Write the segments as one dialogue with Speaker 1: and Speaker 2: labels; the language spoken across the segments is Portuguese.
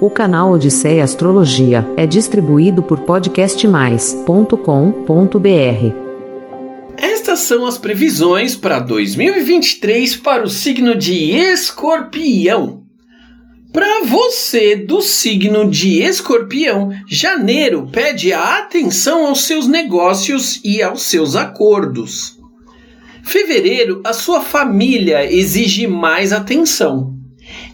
Speaker 1: O canal Odisseia Astrologia é distribuído por podcastmais.com.br.
Speaker 2: Estas são as previsões para 2023 para o signo de Escorpião. Para você do signo de Escorpião, janeiro pede a atenção aos seus negócios e aos seus acordos. Fevereiro, a sua família exige mais atenção.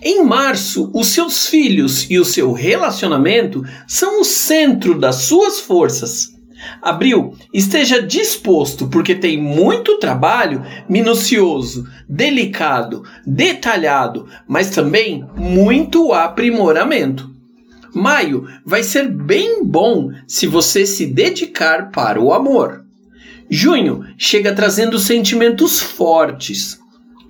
Speaker 2: Em março, os seus filhos e o seu relacionamento são o centro das suas forças. Abril, esteja disposto, porque tem muito trabalho minucioso, delicado, detalhado, mas também muito aprimoramento. Maio vai ser bem bom se você se dedicar para o amor. Junho chega trazendo sentimentos fortes.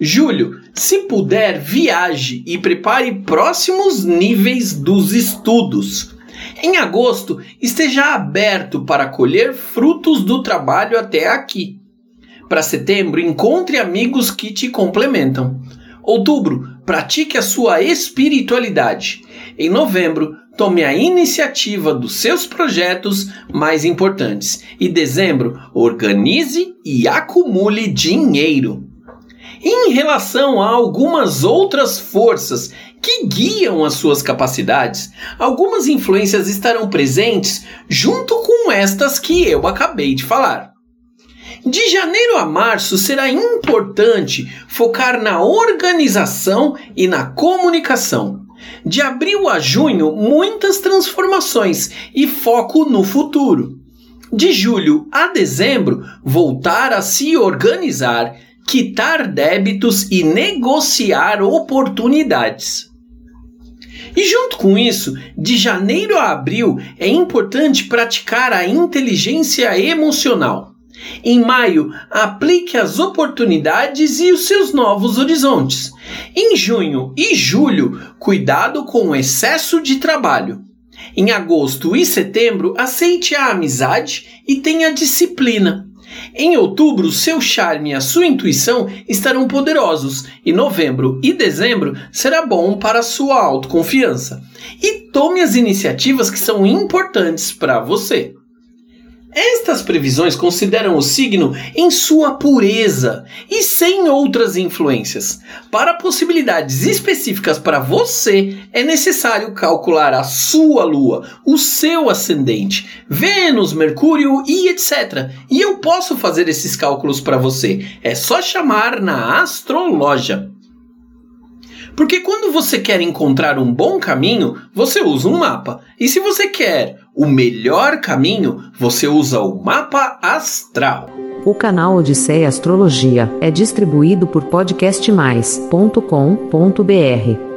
Speaker 2: Julho, se puder, viaje e prepare próximos níveis dos estudos. Em agosto, esteja aberto para colher frutos do trabalho até aqui. Para setembro, encontre amigos que te complementam. Outubro, pratique a sua espiritualidade. Em novembro, tome a iniciativa dos seus projetos mais importantes. E dezembro, organize e acumule dinheiro. Em relação a algumas outras forças que guiam as suas capacidades, algumas influências estarão presentes junto com estas que eu acabei de falar. De janeiro a março será importante focar na organização e na comunicação. De abril a junho, muitas transformações e foco no futuro. De julho a dezembro, voltar a se organizar quitar débitos e negociar oportunidades. E junto com isso, de janeiro a abril é importante praticar a inteligência emocional. Em maio, aplique as oportunidades e os seus novos horizontes. Em junho e julho, cuidado com o excesso de trabalho. Em agosto e setembro, aceite a amizade e tenha disciplina. Em outubro, seu charme e a sua intuição estarão poderosos, e novembro e dezembro será bom para sua autoconfiança. E tome as iniciativas que são importantes para você. Estas previsões consideram o signo em sua pureza e sem outras influências. Para possibilidades específicas para você, é necessário calcular a sua lua, o seu ascendente, Vênus, Mercúrio e etc. E eu posso fazer esses cálculos para você. É só chamar na Astrologia. Porque quando você quer encontrar um bom caminho, você usa um mapa. E se você quer o melhor caminho, você usa o mapa astral.
Speaker 1: O canal Odisseia Astrologia é distribuído por podcastmais.com.br.